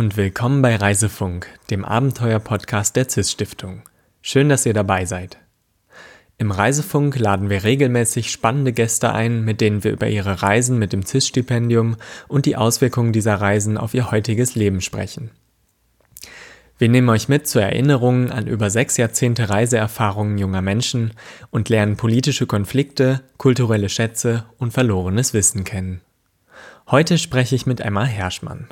und willkommen bei Reisefunk, dem Abenteuer-Podcast der CIS Stiftung. Schön, dass ihr dabei seid. Im Reisefunk laden wir regelmäßig spannende Gäste ein, mit denen wir über ihre Reisen mit dem CIS-Stipendium und die Auswirkungen dieser Reisen auf ihr heutiges Leben sprechen. Wir nehmen euch mit zur Erinnerung an über sechs Jahrzehnte Reiseerfahrungen junger Menschen und lernen politische Konflikte, kulturelle Schätze und verlorenes Wissen kennen. Heute spreche ich mit Emma Herschmann.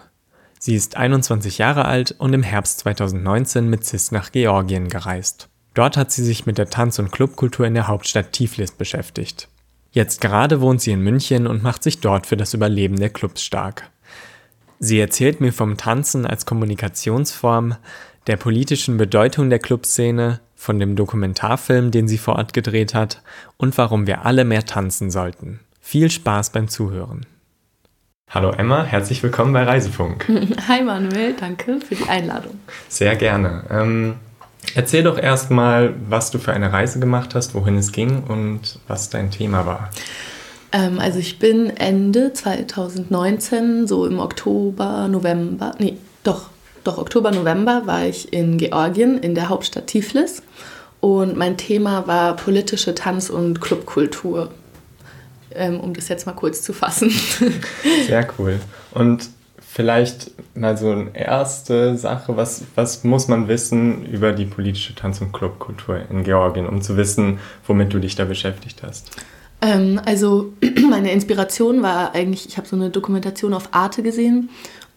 Sie ist 21 Jahre alt und im Herbst 2019 mit CIS nach Georgien gereist. Dort hat sie sich mit der Tanz- und Clubkultur in der Hauptstadt Tiflis beschäftigt. Jetzt gerade wohnt sie in München und macht sich dort für das Überleben der Clubs stark. Sie erzählt mir vom Tanzen als Kommunikationsform, der politischen Bedeutung der Clubszene, von dem Dokumentarfilm, den sie vor Ort gedreht hat und warum wir alle mehr tanzen sollten. Viel Spaß beim Zuhören. Hallo Emma, herzlich willkommen bei Reisefunk. Hi Manuel, danke für die Einladung. Sehr gerne. Ähm, erzähl doch erstmal, was du für eine Reise gemacht hast, wohin es ging und was dein Thema war. Ähm, also ich bin Ende 2019, so im Oktober, November, nee, doch, doch Oktober, November war ich in Georgien, in der Hauptstadt Tiflis. Und mein Thema war politische Tanz- und Clubkultur um das jetzt mal kurz zu fassen. Sehr cool. Und vielleicht mal so eine erste Sache, was, was muss man wissen über die politische Tanz- und Clubkultur in Georgien, um zu wissen, womit du dich da beschäftigt hast? Ähm, also meine Inspiration war eigentlich, ich habe so eine Dokumentation auf Arte gesehen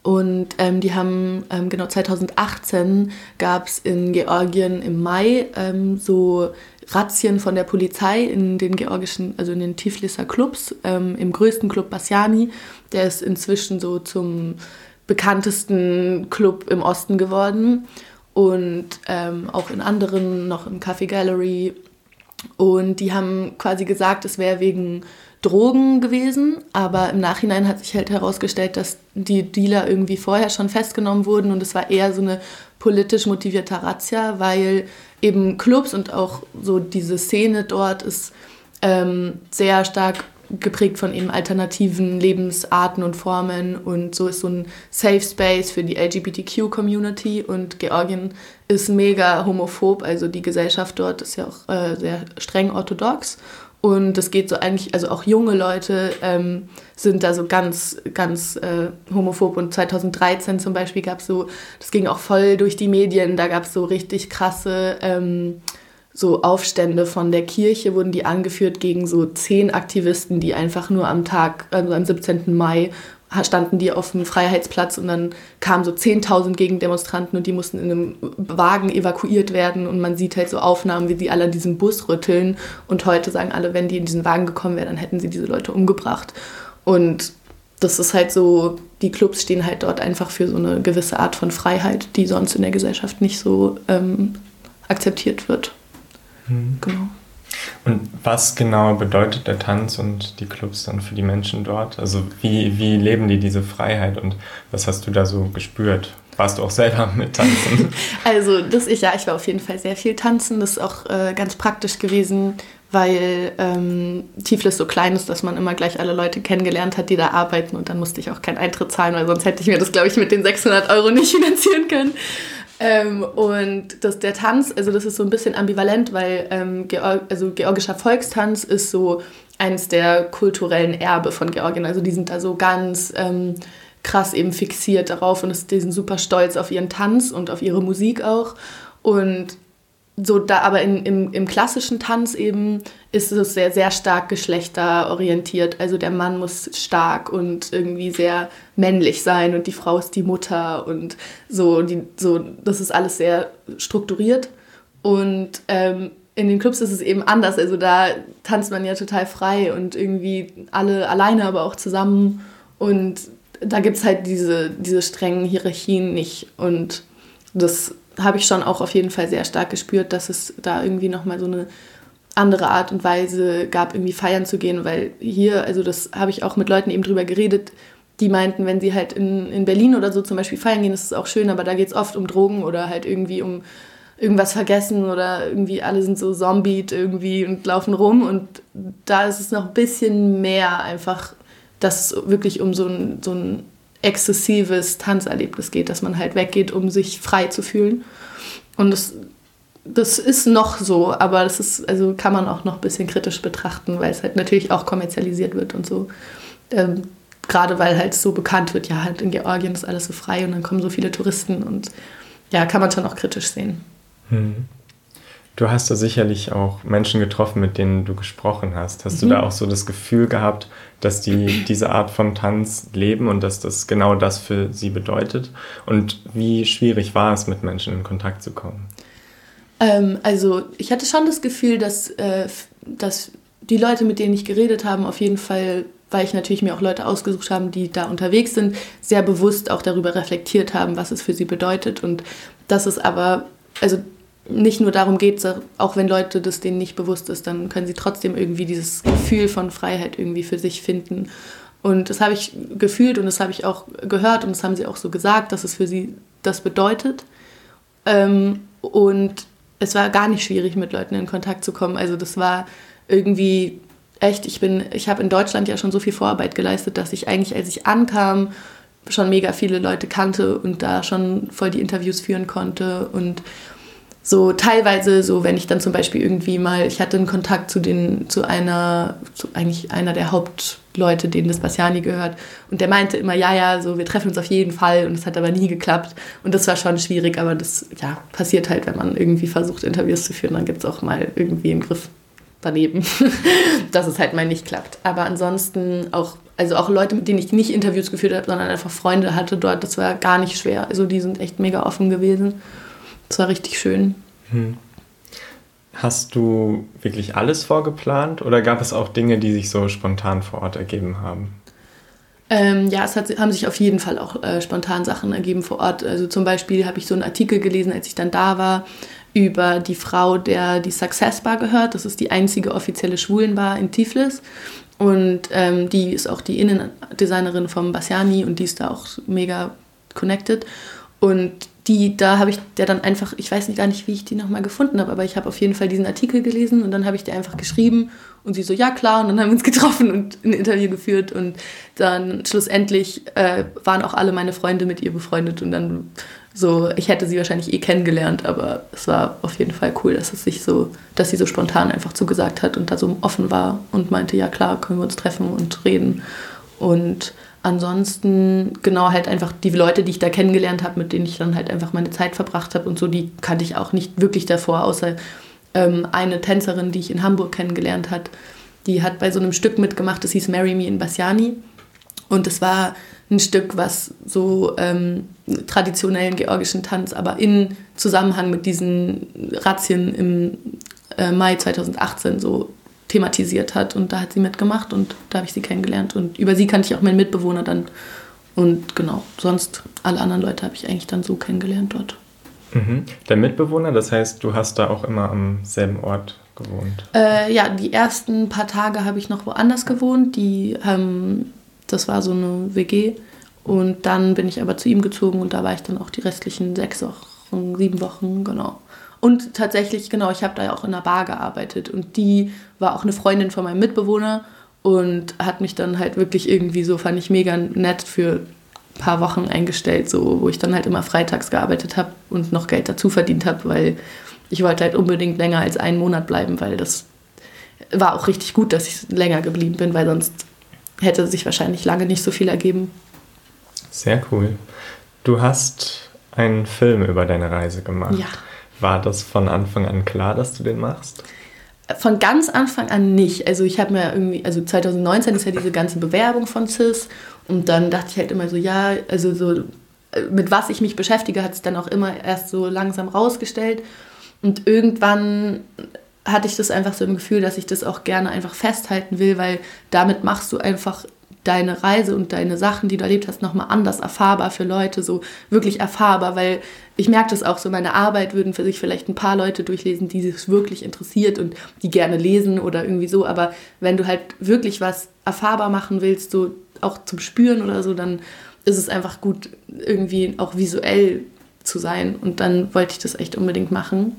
und ähm, die haben, ähm, genau 2018 gab es in Georgien im Mai ähm, so Razzien von der Polizei in den georgischen, also in den Tifliser Clubs, ähm, im größten Club Bassiani. Der ist inzwischen so zum bekanntesten Club im Osten geworden und ähm, auch in anderen, noch im Café Gallery. Und die haben quasi gesagt, es wäre wegen Drogen gewesen, aber im Nachhinein hat sich halt herausgestellt, dass die Dealer irgendwie vorher schon festgenommen wurden und es war eher so eine politisch motivierte Razzia, weil eben Clubs und auch so diese Szene dort ist ähm, sehr stark geprägt von eben alternativen Lebensarten und Formen und so ist so ein Safe Space für die LGBTQ-Community und Georgien ist mega homophob, also die Gesellschaft dort ist ja auch äh, sehr streng orthodox und das geht so eigentlich, also auch junge Leute ähm, sind da so ganz, ganz äh, homophob. Und 2013 zum Beispiel gab es so, das ging auch voll durch die Medien, da gab es so richtig krasse ähm, so Aufstände von der Kirche, wurden die angeführt gegen so zehn Aktivisten, die einfach nur am Tag, also am 17. Mai, standen die auf dem Freiheitsplatz und dann kamen so 10.000 Gegendemonstranten und die mussten in einem Wagen evakuiert werden und man sieht halt so Aufnahmen, wie sie alle an diesem Bus rütteln und heute sagen alle, wenn die in diesen Wagen gekommen wären, dann hätten sie diese Leute umgebracht. Und das ist halt so, die Clubs stehen halt dort einfach für so eine gewisse Art von Freiheit, die sonst in der Gesellschaft nicht so ähm, akzeptiert wird. Mhm. Genau. Und was genau bedeutet der Tanz und die Clubs dann für die Menschen dort? Also wie, wie leben die diese Freiheit und was hast du da so gespürt? Warst du auch selber mit tanzen? Also das ich ja, ich war auf jeden Fall sehr viel tanzen. Das ist auch äh, ganz praktisch gewesen, weil ähm, Tiflis so klein ist, dass man immer gleich alle Leute kennengelernt hat, die da arbeiten und dann musste ich auch keinen Eintritt zahlen, weil sonst hätte ich mir das, glaube ich, mit den 600 Euro nicht finanzieren können. Ähm, und das, der Tanz, also das ist so ein bisschen ambivalent, weil ähm, Georg, also georgischer Volkstanz ist so eines der kulturellen Erbe von Georgien. Also die sind da so ganz ähm, krass eben fixiert darauf und die sind super stolz auf ihren Tanz und auf ihre Musik auch. Und so da aber in, im, im klassischen Tanz eben ist es sehr, sehr stark geschlechterorientiert. Also der Mann muss stark und irgendwie sehr männlich sein und die Frau ist die Mutter und so, die, so das ist alles sehr strukturiert. Und ähm, in den Clubs ist es eben anders. Also da tanzt man ja total frei und irgendwie alle alleine, aber auch zusammen. Und da gibt es halt diese, diese strengen Hierarchien nicht. Und das habe ich schon auch auf jeden Fall sehr stark gespürt, dass es da irgendwie nochmal so eine andere Art und Weise gab, irgendwie feiern zu gehen, weil hier, also das habe ich auch mit Leuten eben drüber geredet, die meinten, wenn sie halt in, in Berlin oder so zum Beispiel feiern gehen, ist es auch schön, aber da geht es oft um Drogen oder halt irgendwie um irgendwas vergessen oder irgendwie alle sind so zombied irgendwie und laufen rum. Und da ist es noch ein bisschen mehr einfach, dass es wirklich um so ein, so ein exzessives Tanzerlebnis geht, dass man halt weggeht, um sich frei zu fühlen. Und das, das ist noch so, aber das ist, also kann man auch noch ein bisschen kritisch betrachten, weil es halt natürlich auch kommerzialisiert wird und so. Ähm, Gerade weil halt so bekannt wird, ja, halt in Georgien ist alles so frei und dann kommen so viele Touristen und ja, kann man schon auch kritisch sehen. Hm. Du hast da sicherlich auch Menschen getroffen, mit denen du gesprochen hast. Hast mhm. du da auch so das Gefühl gehabt, dass die diese Art von Tanz leben und dass das genau das für sie bedeutet? Und wie schwierig war es, mit Menschen in Kontakt zu kommen? Ähm, also ich hatte schon das Gefühl, dass, äh, dass die Leute, mit denen ich geredet habe, auf jeden Fall weil ich natürlich mir auch Leute ausgesucht habe, die da unterwegs sind, sehr bewusst auch darüber reflektiert haben, was es für sie bedeutet und dass es aber, also nicht nur darum geht, auch wenn Leute das denen nicht bewusst ist, dann können sie trotzdem irgendwie dieses Gefühl von Freiheit irgendwie für sich finden. Und das habe ich gefühlt und das habe ich auch gehört und das haben sie auch so gesagt, dass es für sie das bedeutet. Ähm, und es war gar nicht schwierig, mit Leuten in Kontakt zu kommen. Also das war irgendwie echt, ich bin, ich habe in Deutschland ja schon so viel Vorarbeit geleistet, dass ich eigentlich, als ich ankam, schon mega viele Leute kannte und da schon voll die Interviews führen konnte und so teilweise so, wenn ich dann zum Beispiel irgendwie mal, ich hatte einen Kontakt zu den, zu einer, zu eigentlich einer der Hauptleute, denen das Bassiani gehört. Und der meinte immer, ja, ja, so, wir treffen uns auf jeden Fall. Und es hat aber nie geklappt. Und das war schon schwierig, aber das, ja, passiert halt, wenn man irgendwie versucht, Interviews zu führen, dann gibt es auch mal irgendwie einen Griff daneben, dass es halt mal nicht klappt. Aber ansonsten auch, also auch Leute, mit denen ich nicht Interviews geführt habe, sondern einfach Freunde hatte dort, das war gar nicht schwer. Also die sind echt mega offen gewesen. Das war richtig schön. Hm. Hast du wirklich alles vorgeplant oder gab es auch Dinge, die sich so spontan vor Ort ergeben haben? Ähm, ja, es hat, haben sich auf jeden Fall auch äh, spontan Sachen ergeben vor Ort. Also zum Beispiel habe ich so einen Artikel gelesen, als ich dann da war, über die Frau, der die Success Bar gehört. Das ist die einzige offizielle Schwulenbar in Tiflis. Und ähm, die ist auch die Innendesignerin vom Bassiani und die ist da auch mega connected. Und die, da habe ich der dann einfach, ich weiß nicht gar nicht, wie ich die nochmal gefunden habe, aber ich habe auf jeden Fall diesen Artikel gelesen und dann habe ich dir einfach geschrieben und sie so, ja klar, und dann haben wir uns getroffen und ein Interview geführt und dann schlussendlich äh, waren auch alle meine Freunde mit ihr befreundet und dann so, ich hätte sie wahrscheinlich eh kennengelernt, aber es war auf jeden Fall cool, dass es sich so, dass sie so spontan einfach zugesagt hat und da so offen war und meinte, ja klar, können wir uns treffen und reden. Und ansonsten genau halt einfach die Leute, die ich da kennengelernt habe, mit denen ich dann halt einfach meine Zeit verbracht habe und so, die kannte ich auch nicht wirklich davor, außer ähm, eine Tänzerin, die ich in Hamburg kennengelernt hat. Die hat bei so einem Stück mitgemacht, das hieß Marry Me in Bassiani. Und es war ein Stück, was so ähm, traditionellen georgischen Tanz, aber in Zusammenhang mit diesen Razzien im äh, Mai 2018 so thematisiert hat. Und da hat sie mitgemacht und da habe ich sie kennengelernt. Und über sie kannte ich auch meinen Mitbewohner dann. Und genau, sonst alle anderen Leute habe ich eigentlich dann so kennengelernt dort. Mhm. Der Mitbewohner, das heißt, du hast da auch immer am selben Ort gewohnt? Äh, ja, die ersten paar Tage habe ich noch woanders gewohnt. Die, ähm, das war so eine WG. Und dann bin ich aber zu ihm gezogen und da war ich dann auch die restlichen sechs Wochen, sieben Wochen, genau. Und tatsächlich, genau, ich habe da ja auch in einer Bar gearbeitet und die war auch eine Freundin von meinem Mitbewohner und hat mich dann halt wirklich irgendwie so, fand ich mega nett für ein paar Wochen eingestellt, so, wo ich dann halt immer freitags gearbeitet habe und noch Geld dazu verdient habe, weil ich wollte halt unbedingt länger als einen Monat bleiben, weil das war auch richtig gut, dass ich länger geblieben bin, weil sonst hätte sich wahrscheinlich lange nicht so viel ergeben. Sehr cool. Du hast einen Film über deine Reise gemacht. Ja. War das von Anfang an klar, dass du den machst? Von ganz Anfang an nicht. Also ich habe mir irgendwie, also 2019 ist ja diese ganze Bewerbung von CIS und dann dachte ich halt immer so, ja, also so mit was ich mich beschäftige, hat sich dann auch immer erst so langsam rausgestellt. Und irgendwann hatte ich das einfach so im Gefühl, dass ich das auch gerne einfach festhalten will, weil damit machst du einfach deine Reise und deine Sachen, die du erlebt hast, nochmal anders erfahrbar für Leute, so wirklich erfahrbar, weil ich merke das auch so, meine Arbeit würden für sich vielleicht ein paar Leute durchlesen, die sich wirklich interessiert und die gerne lesen oder irgendwie so, aber wenn du halt wirklich was erfahrbar machen willst, so auch zum Spüren oder so, dann ist es einfach gut, irgendwie auch visuell zu sein und dann wollte ich das echt unbedingt machen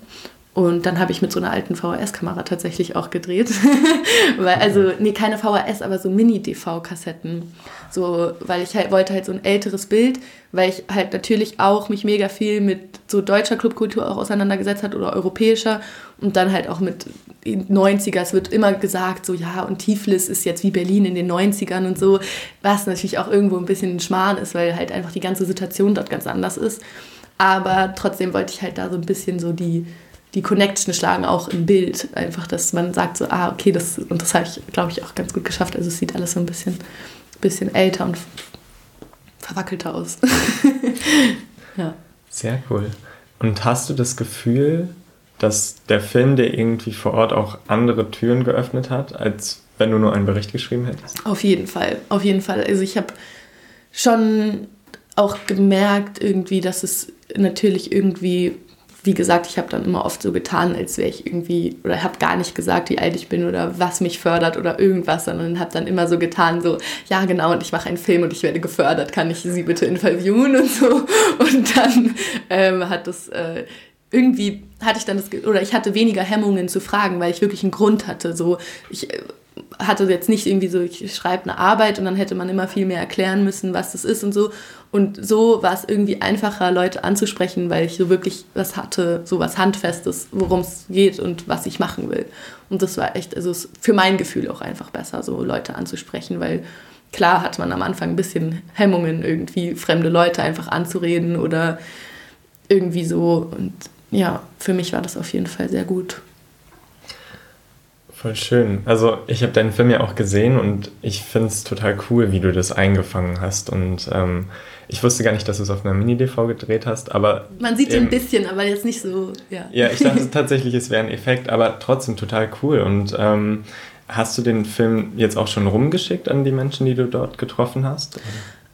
Und dann habe ich mit so einer alten VHS-Kamera tatsächlich auch gedreht. weil, also, nee, keine VHS, aber so Mini-DV-Kassetten. So, weil ich halt wollte halt so ein älteres Bild, weil ich halt natürlich auch mich mega viel mit so deutscher Clubkultur auch auseinandergesetzt hat oder europäischer und dann halt auch mit 90er. Es wird immer gesagt, so ja, und Tiflis ist jetzt wie Berlin in den 90ern und so, was natürlich auch irgendwo ein bisschen ein Schmarrn ist, weil halt einfach die ganze Situation dort ganz anders ist. Aber trotzdem wollte ich halt da so ein bisschen so die die Connection schlagen auch im Bild. Einfach, dass man sagt so, ah, okay, das, und das habe ich, glaube ich, auch ganz gut geschafft. Also es sieht alles so ein bisschen, bisschen älter und verwackelter aus. ja. Sehr cool. Und hast du das Gefühl, dass der Film dir irgendwie vor Ort auch andere Türen geöffnet hat, als wenn du nur einen Bericht geschrieben hättest? Auf jeden Fall, auf jeden Fall. Also ich habe schon auch gemerkt irgendwie, dass es natürlich irgendwie wie gesagt, ich habe dann immer oft so getan, als wäre ich irgendwie, oder habe gar nicht gesagt, wie alt ich bin oder was mich fördert oder irgendwas, sondern habe dann immer so getan, so, ja genau, und ich mache einen Film und ich werde gefördert, kann ich sie bitte interviewen und so. Und dann ähm, hat das äh, irgendwie, hatte ich dann das, oder ich hatte weniger Hemmungen zu fragen, weil ich wirklich einen Grund hatte. So, ich äh, hatte jetzt nicht irgendwie so, ich schreibe eine Arbeit und dann hätte man immer viel mehr erklären müssen, was das ist und so. Und so war es irgendwie einfacher, Leute anzusprechen, weil ich so wirklich was hatte, so was Handfestes, worum es geht und was ich machen will. Und das war echt, also für mein Gefühl auch einfach besser, so Leute anzusprechen, weil klar hat man am Anfang ein bisschen Hemmungen, irgendwie fremde Leute einfach anzureden oder irgendwie so. Und ja, für mich war das auf jeden Fall sehr gut. Voll schön. Also ich habe deinen Film ja auch gesehen und ich finde es total cool, wie du das eingefangen hast. Und ähm, ich wusste gar nicht, dass du es auf einer Mini-DV gedreht hast, aber... Man sieht eben, ein bisschen, aber jetzt nicht so, ja. Ja, ich dachte tatsächlich, es wäre ein Effekt, aber trotzdem total cool. Und ähm, hast du den Film jetzt auch schon rumgeschickt an die Menschen, die du dort getroffen hast?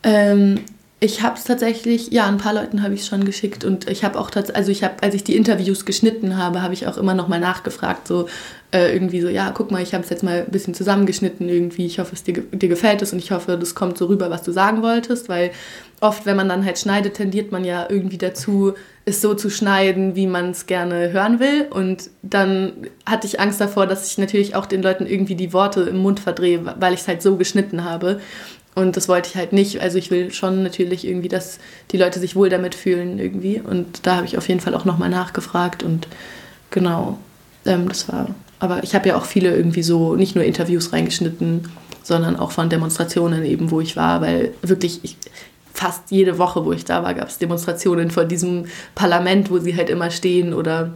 Ähm, ich habe es tatsächlich, ja, ein paar Leuten habe ich schon geschickt und ich habe auch tatsächlich, also ich habe, als ich die Interviews geschnitten habe, habe ich auch immer noch mal nachgefragt, so äh, irgendwie so, ja, guck mal, ich habe es jetzt mal ein bisschen zusammengeschnitten irgendwie, ich hoffe, es dir, dir gefällt es und ich hoffe, das kommt so rüber, was du sagen wolltest, weil oft, wenn man dann halt schneidet, tendiert man ja irgendwie dazu, es so zu schneiden, wie man es gerne hören will und dann hatte ich Angst davor, dass ich natürlich auch den Leuten irgendwie die Worte im Mund verdrehe, weil ich es halt so geschnitten habe und das wollte ich halt nicht. Also ich will schon natürlich irgendwie, dass die Leute sich wohl damit fühlen irgendwie. Und da habe ich auf jeden Fall auch nochmal nachgefragt. Und genau, ähm, das war. Aber ich habe ja auch viele irgendwie so, nicht nur Interviews reingeschnitten, sondern auch von Demonstrationen eben, wo ich war, weil wirklich ich, fast jede Woche, wo ich da war, gab es Demonstrationen vor diesem Parlament, wo sie halt immer stehen oder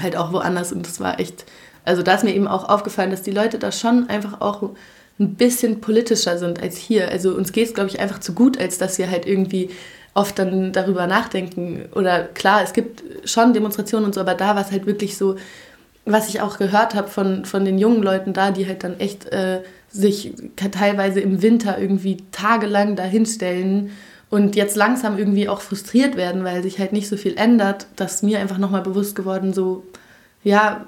halt auch woanders. Und das war echt, also da ist mir eben auch aufgefallen, dass die Leute da schon einfach auch ein bisschen politischer sind als hier. Also uns geht es, glaube ich, einfach zu gut, als dass wir halt irgendwie oft dann darüber nachdenken. Oder klar, es gibt schon Demonstrationen und so, aber da war es halt wirklich so, was ich auch gehört habe von, von den jungen Leuten da, die halt dann echt äh, sich teilweise im Winter irgendwie tagelang dahinstellen und jetzt langsam irgendwie auch frustriert werden, weil sich halt nicht so viel ändert, dass mir einfach nochmal bewusst geworden, so, ja,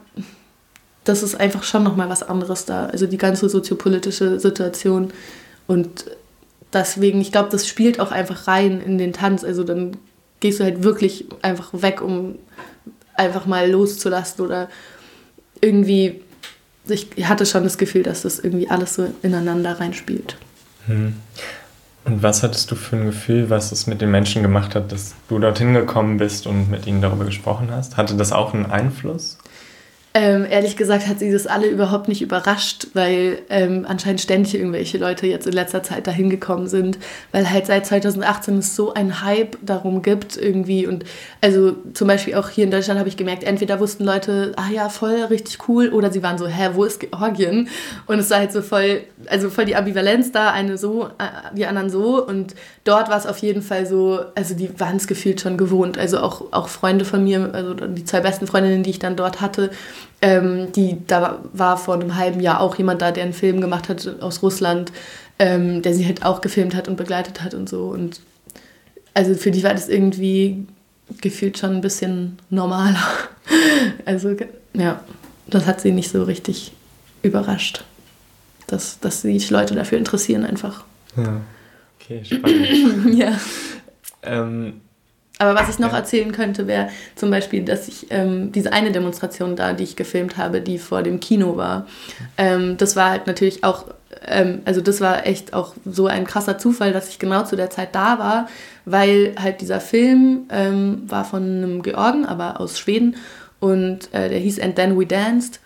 das ist einfach schon nochmal was anderes da. Also die ganze soziopolitische Situation. Und deswegen, ich glaube, das spielt auch einfach rein in den Tanz. Also dann gehst du halt wirklich einfach weg, um einfach mal loszulassen oder irgendwie. Ich hatte schon das Gefühl, dass das irgendwie alles so ineinander reinspielt. Hm. Und was hattest du für ein Gefühl, was es mit den Menschen gemacht hat, dass du dorthin gekommen bist und mit ihnen darüber gesprochen hast? Hatte das auch einen Einfluss? Ähm, ehrlich gesagt hat sie das alle überhaupt nicht überrascht, weil ähm, anscheinend ständig irgendwelche Leute jetzt in letzter Zeit dahin gekommen sind, weil halt seit 2018 es so ein Hype darum gibt irgendwie. Und also zum Beispiel auch hier in Deutschland habe ich gemerkt, entweder wussten Leute, ah ja, voll richtig cool oder sie waren so, hä, wo ist Georgien? Und es war halt so voll, also voll die Ambivalenz da, eine so, äh, die anderen so. Und dort war es auf jeden Fall so, also die waren es gefühlt schon gewohnt, also auch, auch Freunde von mir, also die zwei besten Freundinnen, die ich dann dort hatte, ähm, die, da war vor einem halben Jahr auch jemand da, der einen Film gemacht hat aus Russland, ähm, der sie halt auch gefilmt hat und begleitet hat und so. Und also für die war das irgendwie gefühlt schon ein bisschen normaler. also ja, das hat sie nicht so richtig überrascht, dass, dass sich Leute dafür interessieren einfach. Ja, okay, spannend. ja. Ähm, Aber was ich noch ja. erzählen könnte, wäre zum Beispiel, dass ich ähm, diese eine Demonstration da, die ich gefilmt habe, die vor dem Kino war, ähm, das war halt natürlich auch, ähm, also das war echt auch so ein krasser Zufall, dass ich genau zu der Zeit da war, weil halt dieser Film ähm, war von einem Georgen, aber aus Schweden und äh, der hieß And Then We Danced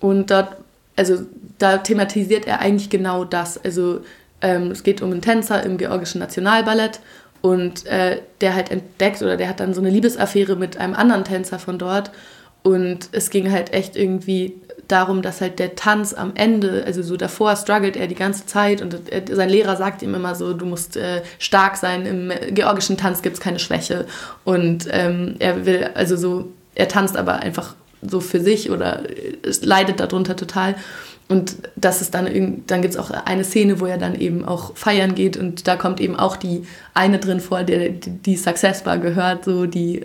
und dort, also da thematisiert er eigentlich genau das, also ähm, es geht um einen Tänzer im georgischen Nationalballett und äh, der halt entdeckt oder der hat dann so eine Liebesaffäre mit einem anderen Tänzer von dort. Und es ging halt echt irgendwie darum, dass halt der Tanz am Ende, also so davor struggelt er die ganze Zeit und äh, sein Lehrer sagt ihm immer so, du musst äh, stark sein, im georgischen Tanz gibt es keine Schwäche. Und ähm, er will, also so, er tanzt aber einfach so für sich oder es leidet darunter total. Und das ist dann, dann gibt es auch eine Szene, wo er dann eben auch feiern geht und da kommt eben auch die eine drin vor, der die Success Bar gehört, so die,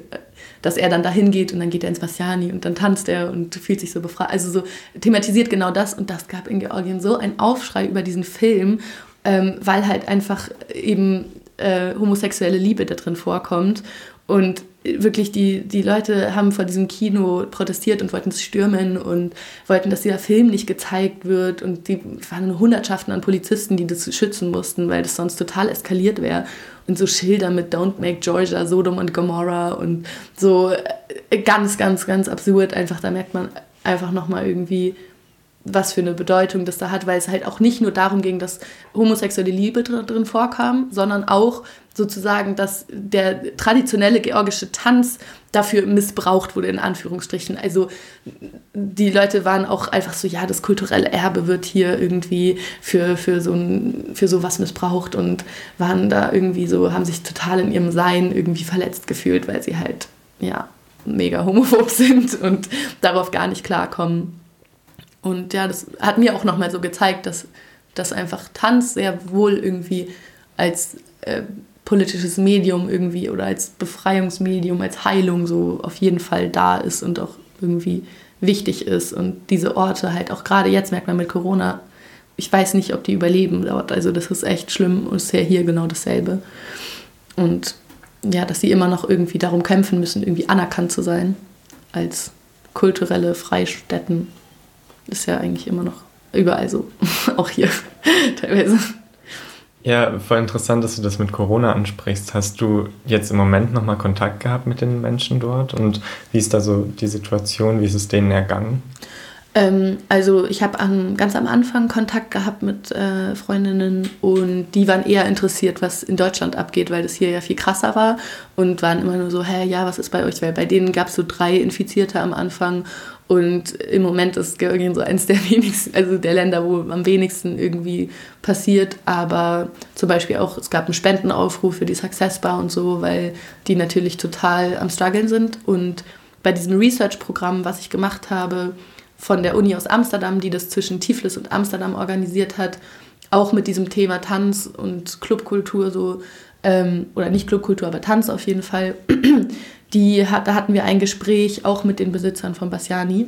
dass er dann dahin geht und dann geht er ins Bassiani und dann tanzt er und fühlt sich so befreit. Also so thematisiert genau das und das gab in Georgien so einen Aufschrei über diesen Film, ähm, weil halt einfach eben äh, homosexuelle Liebe da drin vorkommt und wirklich, die, die Leute haben vor diesem Kino protestiert und wollten es stürmen und wollten, dass dieser Film nicht gezeigt wird. Und die waren Hundertschaften an Polizisten, die das schützen mussten, weil das sonst total eskaliert wäre. Und so Schilder mit Don't Make Georgia, Sodom und Gomorrah und so äh, ganz, ganz, ganz absurd. Einfach, da merkt man einfach nochmal irgendwie, was für eine Bedeutung das da hat, weil es halt auch nicht nur darum ging, dass homosexuelle Liebe drin vorkam, sondern auch sozusagen, dass der traditionelle georgische Tanz dafür missbraucht wurde, in Anführungsstrichen. Also die Leute waren auch einfach so, ja, das kulturelle Erbe wird hier irgendwie für, für, so, ein, für sowas missbraucht und waren da irgendwie so, haben sich total in ihrem Sein irgendwie verletzt gefühlt, weil sie halt, ja, mega homophob sind und darauf gar nicht klarkommen. Und ja, das hat mir auch nochmal so gezeigt, dass, dass einfach Tanz sehr wohl irgendwie als äh, politisches Medium irgendwie oder als Befreiungsmedium, als Heilung so auf jeden Fall da ist und auch irgendwie wichtig ist. Und diese Orte halt auch gerade jetzt merkt man mit Corona, ich weiß nicht, ob die überleben dort. Also das ist echt schlimm und ist ja hier genau dasselbe. Und ja, dass sie immer noch irgendwie darum kämpfen müssen, irgendwie anerkannt zu sein als kulturelle Freistätten ist ja eigentlich immer noch überall so. auch hier teilweise. Ja, voll interessant, dass du das mit Corona ansprichst. Hast du jetzt im Moment nochmal Kontakt gehabt mit den Menschen dort? Und wie ist da so die Situation? Wie ist es denen ergangen? Ähm, also ich habe ganz am Anfang Kontakt gehabt mit äh, Freundinnen und die waren eher interessiert, was in Deutschland abgeht, weil das hier ja viel krasser war und waren immer nur so, hä, ja, was ist bei euch? Weil bei denen gab es so drei Infizierte am Anfang und im Moment ist Georgien so eines der wenigsten, also der Länder, wo am wenigsten irgendwie passiert. Aber zum Beispiel auch, es gab einen Spendenaufruf für die Success Bar und so, weil die natürlich total am struggeln sind. Und bei diesem Research-Programm, was ich gemacht habe, von der Uni aus Amsterdam, die das zwischen Tiflis und Amsterdam organisiert hat, auch mit diesem Thema Tanz und Clubkultur so, ähm, oder nicht Clubkultur, aber Tanz auf jeden Fall die da hatten wir ein Gespräch auch mit den Besitzern von Bassiani.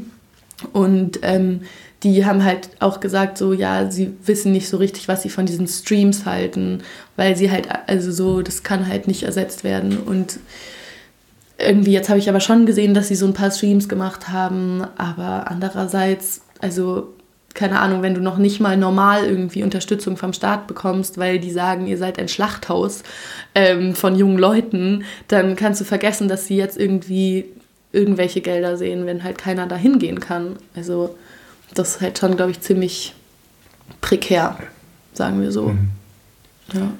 Und ähm, die haben halt auch gesagt, so ja, sie wissen nicht so richtig, was sie von diesen Streams halten, weil sie halt, also so, das kann halt nicht ersetzt werden. Und irgendwie, jetzt habe ich aber schon gesehen, dass sie so ein paar Streams gemacht haben, aber andererseits, also keine Ahnung, wenn du noch nicht mal normal irgendwie Unterstützung vom Staat bekommst, weil die sagen, ihr seid ein Schlachthaus ähm, von jungen Leuten, dann kannst du vergessen, dass sie jetzt irgendwie irgendwelche Gelder sehen, wenn halt keiner da hingehen kann. Also das ist halt schon, glaube ich, ziemlich prekär, sagen wir so. Mhm. Ja.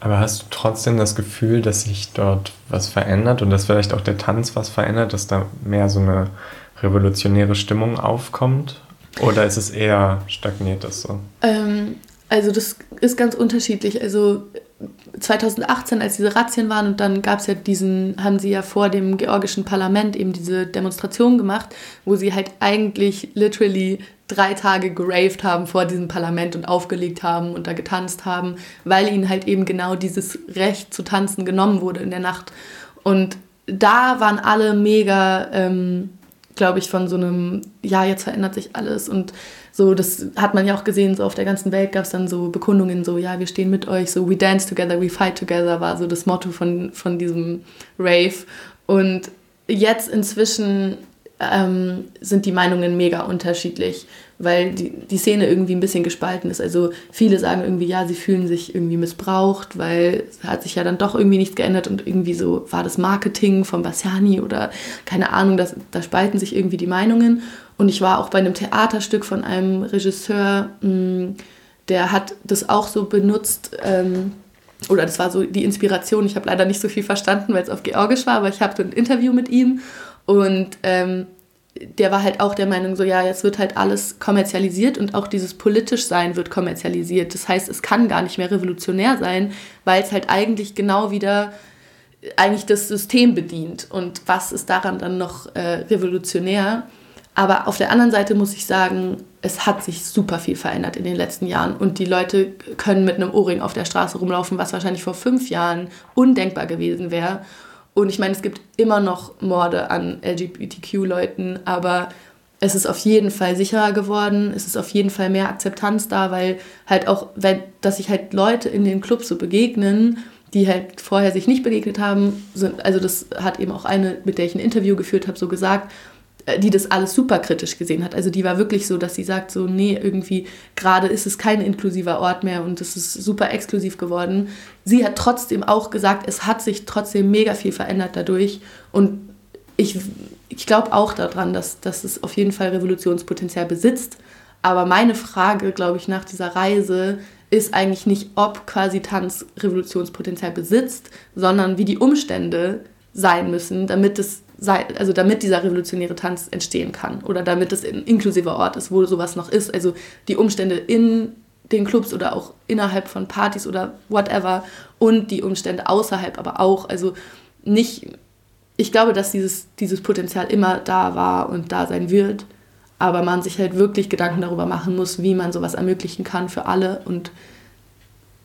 Aber hast du trotzdem das Gefühl, dass sich dort was verändert und dass vielleicht auch der Tanz was verändert, dass da mehr so eine revolutionäre Stimmung aufkommt? Oder ist es eher stagniert das so? Ähm, also das ist ganz unterschiedlich. Also 2018, als diese Razzien waren und dann gab es ja diesen, haben sie ja vor dem georgischen Parlament eben diese Demonstration gemacht, wo sie halt eigentlich literally drei Tage geraved haben vor diesem Parlament und aufgelegt haben und da getanzt haben, weil ihnen halt eben genau dieses Recht zu tanzen genommen wurde in der Nacht. Und da waren alle mega ähm, glaube ich, von so einem, ja, jetzt verändert sich alles und so, das hat man ja auch gesehen, so auf der ganzen Welt gab es dann so Bekundungen, so, ja, wir stehen mit euch, so, we dance together, we fight together, war so das Motto von, von diesem Rave. Und jetzt inzwischen ähm, sind die Meinungen mega unterschiedlich, weil die, die Szene irgendwie ein bisschen gespalten ist. Also viele sagen irgendwie, ja, sie fühlen sich irgendwie missbraucht, weil es hat sich ja dann doch irgendwie nichts geändert und irgendwie so war das Marketing von Bassiani oder keine Ahnung, das, da spalten sich irgendwie die Meinungen. Und ich war auch bei einem Theaterstück von einem Regisseur, mm, der hat das auch so benutzt. Ähm, oder das war so die Inspiration. Ich habe leider nicht so viel verstanden, weil es auf Georgisch war, aber ich habe so ein Interview mit ihm und ähm, der war halt auch der Meinung, so ja, jetzt wird halt alles kommerzialisiert und auch dieses politisch Sein wird kommerzialisiert. Das heißt, es kann gar nicht mehr revolutionär sein, weil es halt eigentlich genau wieder eigentlich das System bedient. Und was ist daran dann noch äh, revolutionär? Aber auf der anderen Seite muss ich sagen, es hat sich super viel verändert in den letzten Jahren und die Leute können mit einem Ohrring auf der Straße rumlaufen, was wahrscheinlich vor fünf Jahren undenkbar gewesen wäre. Und ich meine, es gibt immer noch Morde an LGBTQ-Leuten, aber es ist auf jeden Fall sicherer geworden, es ist auf jeden Fall mehr Akzeptanz da, weil halt auch, wenn, dass sich halt Leute in den Clubs so begegnen, die halt vorher sich nicht begegnet haben, sind, also das hat eben auch eine, mit der ich ein Interview geführt habe, so gesagt, die das alles super kritisch gesehen hat. Also die war wirklich so, dass sie sagt, so, nee, irgendwie gerade ist es kein inklusiver Ort mehr und es ist super exklusiv geworden. Sie hat trotzdem auch gesagt, es hat sich trotzdem mega viel verändert dadurch und ich, ich glaube auch daran, dass, dass es auf jeden Fall Revolutionspotenzial besitzt. Aber meine Frage, glaube ich, nach dieser Reise ist eigentlich nicht, ob quasi Tanz Revolutionspotenzial besitzt, sondern wie die Umstände sein müssen, damit es also damit dieser revolutionäre Tanz entstehen kann oder damit es ein inklusiver Ort ist, wo sowas noch ist. Also die Umstände in den Clubs oder auch innerhalb von Partys oder whatever und die Umstände außerhalb aber auch. Also nicht, ich glaube, dass dieses, dieses Potenzial immer da war und da sein wird, aber man sich halt wirklich Gedanken darüber machen muss, wie man sowas ermöglichen kann für alle und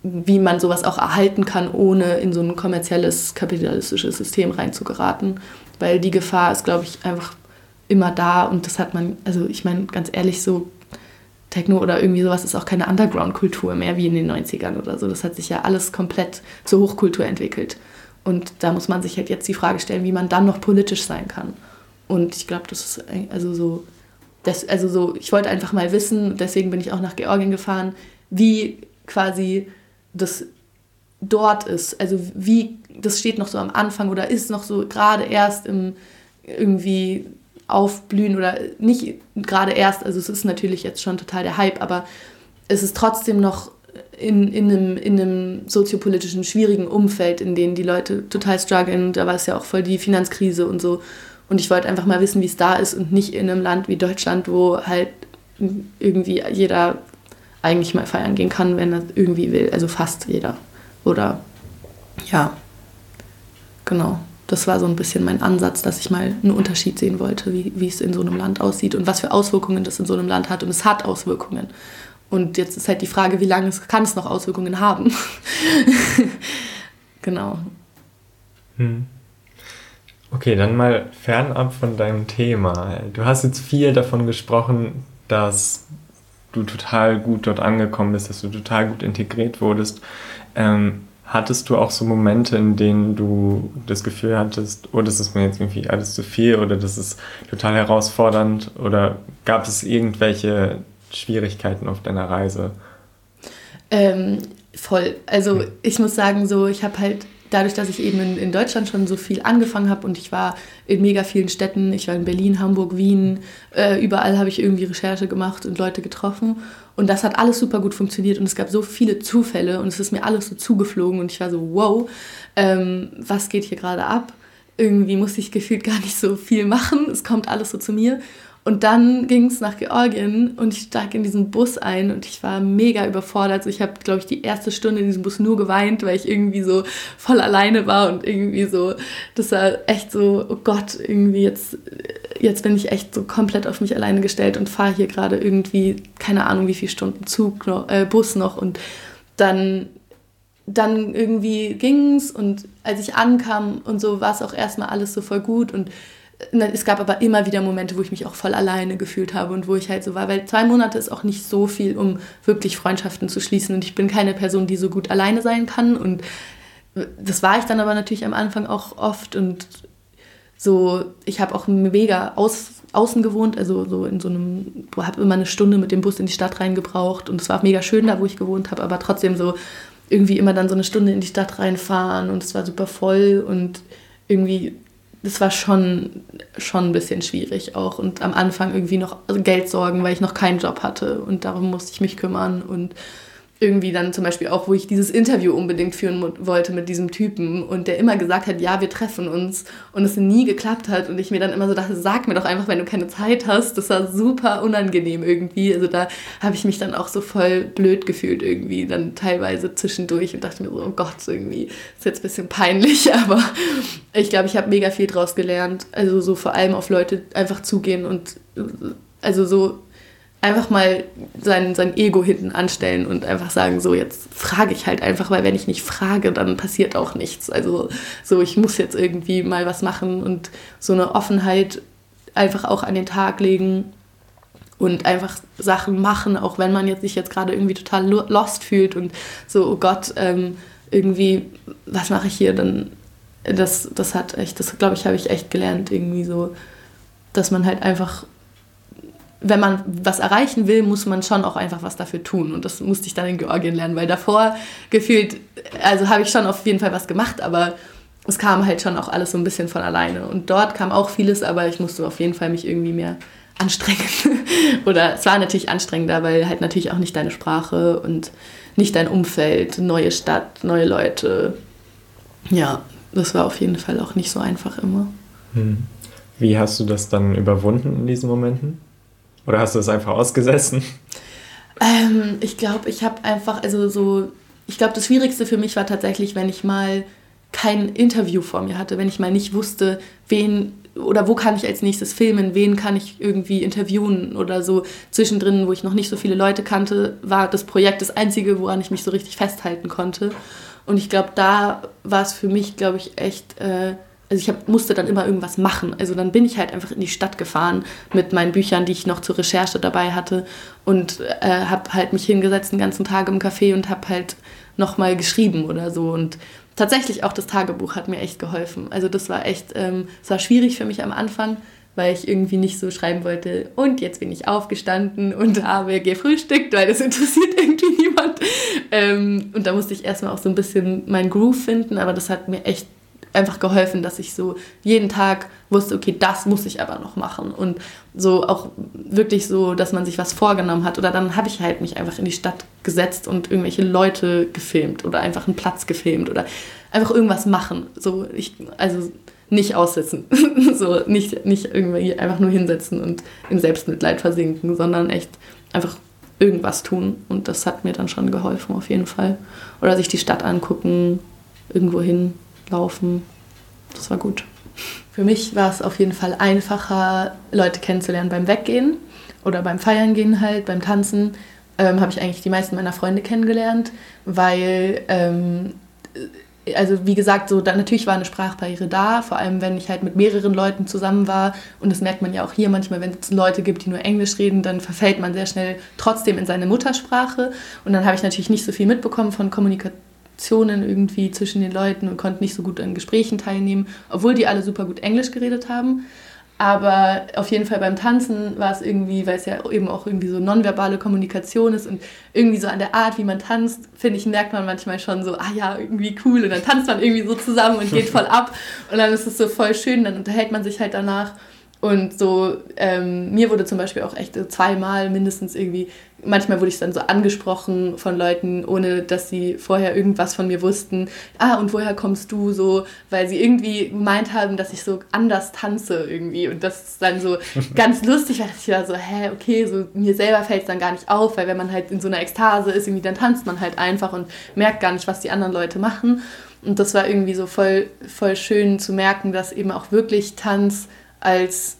wie man sowas auch erhalten kann, ohne in so ein kommerzielles, kapitalistisches System reinzugeraten weil die Gefahr ist, glaube ich, einfach immer da und das hat man, also ich meine, ganz ehrlich, so Techno oder irgendwie sowas ist auch keine Underground-Kultur mehr wie in den 90ern oder so. Das hat sich ja alles komplett zur Hochkultur entwickelt. Und da muss man sich halt jetzt die Frage stellen, wie man dann noch politisch sein kann. Und ich glaube, das ist also so, das, also so, ich wollte einfach mal wissen, deswegen bin ich auch nach Georgien gefahren, wie quasi das dort ist. Also wie, das steht noch so am Anfang oder ist noch so gerade erst im irgendwie aufblühen oder nicht gerade erst, also es ist natürlich jetzt schon total der Hype, aber es ist trotzdem noch in, in, einem, in einem soziopolitischen schwierigen Umfeld, in dem die Leute total strugglen. Da war es ja auch voll die Finanzkrise und so. Und ich wollte einfach mal wissen, wie es da ist und nicht in einem Land wie Deutschland, wo halt irgendwie jeder eigentlich mal feiern gehen kann, wenn er irgendwie will. Also fast jeder. Oder ja, genau. Das war so ein bisschen mein Ansatz, dass ich mal einen Unterschied sehen wollte, wie, wie es in so einem Land aussieht und was für Auswirkungen das in so einem Land hat. Und es hat Auswirkungen. Und jetzt ist halt die Frage, wie lange es, kann es noch Auswirkungen haben? genau. Hm. Okay, dann mal fernab von deinem Thema. Du hast jetzt viel davon gesprochen, dass du total gut dort angekommen bist, dass du total gut integriert wurdest. Ähm, hattest du auch so Momente, in denen du das Gefühl hattest, oh, das ist mir jetzt irgendwie alles zu viel oder das ist total herausfordernd oder gab es irgendwelche Schwierigkeiten auf deiner Reise? Ähm, voll. Also ich muss sagen, so ich habe halt dadurch, dass ich eben in, in Deutschland schon so viel angefangen habe und ich war in mega vielen Städten, ich war in Berlin, Hamburg, Wien, äh, überall habe ich irgendwie Recherche gemacht und Leute getroffen. Und das hat alles super gut funktioniert und es gab so viele Zufälle und es ist mir alles so zugeflogen und ich war so, wow, ähm, was geht hier gerade ab? Irgendwie musste ich gefühlt gar nicht so viel machen, es kommt alles so zu mir. Und dann ging es nach Georgien und ich steig in diesen Bus ein und ich war mega überfordert. Also ich habe, glaube ich, die erste Stunde in diesem Bus nur geweint, weil ich irgendwie so voll alleine war und irgendwie so, das war echt so, oh Gott, irgendwie jetzt, jetzt bin ich echt so komplett auf mich alleine gestellt und fahre hier gerade irgendwie, keine Ahnung, wie viele Stunden Zug, noch, äh, Bus noch und dann dann irgendwie ging's und als ich ankam und so war es auch erstmal alles so voll gut und es gab aber immer wieder Momente, wo ich mich auch voll alleine gefühlt habe und wo ich halt so war, weil zwei Monate ist auch nicht so viel, um wirklich Freundschaften zu schließen. Und ich bin keine Person, die so gut alleine sein kann. Und das war ich dann aber natürlich am Anfang auch oft. Und so, ich habe auch mega aus, außen gewohnt, also so in so einem, habe immer eine Stunde mit dem Bus in die Stadt reingebraucht. Und es war mega schön da, wo ich gewohnt habe, aber trotzdem so irgendwie immer dann so eine Stunde in die Stadt reinfahren. Und es war super voll. Und irgendwie das war schon, schon ein bisschen schwierig auch. Und am Anfang irgendwie noch Geld sorgen, weil ich noch keinen Job hatte. Und darum musste ich mich kümmern. Und irgendwie dann zum Beispiel auch, wo ich dieses Interview unbedingt führen wollte mit diesem Typen und der immer gesagt hat, ja, wir treffen uns und es nie geklappt hat und ich mir dann immer so dachte, sag mir doch einfach, wenn du keine Zeit hast. Das war super unangenehm irgendwie. Also da habe ich mich dann auch so voll blöd gefühlt irgendwie, dann teilweise zwischendurch und dachte mir so, oh Gott, irgendwie ist jetzt ein bisschen peinlich, aber ich glaube, ich habe mega viel draus gelernt. Also so vor allem auf Leute einfach zugehen und also so einfach mal sein, sein Ego hinten anstellen und einfach sagen, so jetzt frage ich halt einfach, weil wenn ich nicht frage, dann passiert auch nichts. Also so, ich muss jetzt irgendwie mal was machen und so eine Offenheit einfach auch an den Tag legen und einfach Sachen machen, auch wenn man jetzt sich jetzt gerade irgendwie total lost fühlt und so, oh Gott, ähm, irgendwie, was mache ich hier? Dann, das, das hat echt, das glaube ich, habe ich echt gelernt, irgendwie so, dass man halt einfach wenn man was erreichen will, muss man schon auch einfach was dafür tun. Und das musste ich dann in Georgien lernen, weil davor gefühlt, also habe ich schon auf jeden Fall was gemacht, aber es kam halt schon auch alles so ein bisschen von alleine. Und dort kam auch vieles, aber ich musste auf jeden Fall mich irgendwie mehr anstrengen. Oder es war natürlich anstrengender, weil halt natürlich auch nicht deine Sprache und nicht dein Umfeld, neue Stadt, neue Leute. Ja, das war auf jeden Fall auch nicht so einfach immer. Hm. Wie hast du das dann überwunden in diesen Momenten? Oder hast du es einfach ausgesessen? Ähm, ich glaube, ich habe einfach, also so, ich glaube, das Schwierigste für mich war tatsächlich, wenn ich mal kein Interview vor mir hatte, wenn ich mal nicht wusste, wen oder wo kann ich als nächstes filmen, wen kann ich irgendwie interviewen oder so. Zwischendrin, wo ich noch nicht so viele Leute kannte, war das Projekt das einzige, woran ich mich so richtig festhalten konnte. Und ich glaube, da war es für mich, glaube ich, echt äh, also ich hab, musste dann immer irgendwas machen. Also dann bin ich halt einfach in die Stadt gefahren mit meinen Büchern, die ich noch zur Recherche dabei hatte und äh, habe halt mich hingesetzt den ganzen Tag im Café und habe halt nochmal geschrieben oder so. Und tatsächlich auch das Tagebuch hat mir echt geholfen. Also das war echt, ähm, es war schwierig für mich am Anfang, weil ich irgendwie nicht so schreiben wollte, und jetzt bin ich aufgestanden und habe gefrühstückt, weil das interessiert irgendwie niemand. Ähm, und da musste ich erstmal auch so ein bisschen meinen Groove finden, aber das hat mir echt einfach geholfen, dass ich so jeden Tag wusste, okay, das muss ich aber noch machen. Und so auch wirklich so, dass man sich was vorgenommen hat. Oder dann habe ich halt mich einfach in die Stadt gesetzt und irgendwelche Leute gefilmt oder einfach einen Platz gefilmt oder einfach irgendwas machen. So, ich, also nicht aussitzen. so, nicht, nicht irgendwie einfach nur hinsetzen und im Selbstmitleid versinken, sondern echt einfach irgendwas tun. Und das hat mir dann schon geholfen, auf jeden Fall. Oder sich die Stadt angucken, irgendwo hin laufen. Das war gut. Für mich war es auf jeden Fall einfacher, Leute kennenzulernen beim Weggehen oder beim Feiern gehen halt, beim Tanzen. Ähm, habe ich eigentlich die meisten meiner Freunde kennengelernt, weil, ähm, also wie gesagt, so da, natürlich war eine Sprachbarriere da, vor allem wenn ich halt mit mehreren Leuten zusammen war. Und das merkt man ja auch hier manchmal, wenn es Leute gibt, die nur Englisch reden, dann verfällt man sehr schnell trotzdem in seine Muttersprache. Und dann habe ich natürlich nicht so viel mitbekommen von Kommunikation Interaktionen irgendwie zwischen den Leuten und konnte nicht so gut an Gesprächen teilnehmen, obwohl die alle super gut Englisch geredet haben. Aber auf jeden Fall beim Tanzen war es irgendwie, weil es ja eben auch irgendwie so nonverbale Kommunikation ist und irgendwie so an der Art, wie man tanzt, finde ich, merkt man manchmal schon so, ah ja, irgendwie cool. Und dann tanzt man irgendwie so zusammen und geht voll ab. Und dann ist es so voll schön, dann unterhält man sich halt danach. Und so, ähm, mir wurde zum Beispiel auch echt zweimal mindestens irgendwie, manchmal wurde ich dann so angesprochen von Leuten, ohne dass sie vorher irgendwas von mir wussten. Ah, und woher kommst du so? Weil sie irgendwie gemeint haben, dass ich so anders tanze irgendwie. Und das ist dann so ganz lustig, weil ich war so, hä, okay, so mir selber fällt es dann gar nicht auf, weil wenn man halt in so einer Ekstase ist, irgendwie, dann tanzt man halt einfach und merkt gar nicht, was die anderen Leute machen. Und das war irgendwie so voll, voll schön zu merken, dass eben auch wirklich Tanz als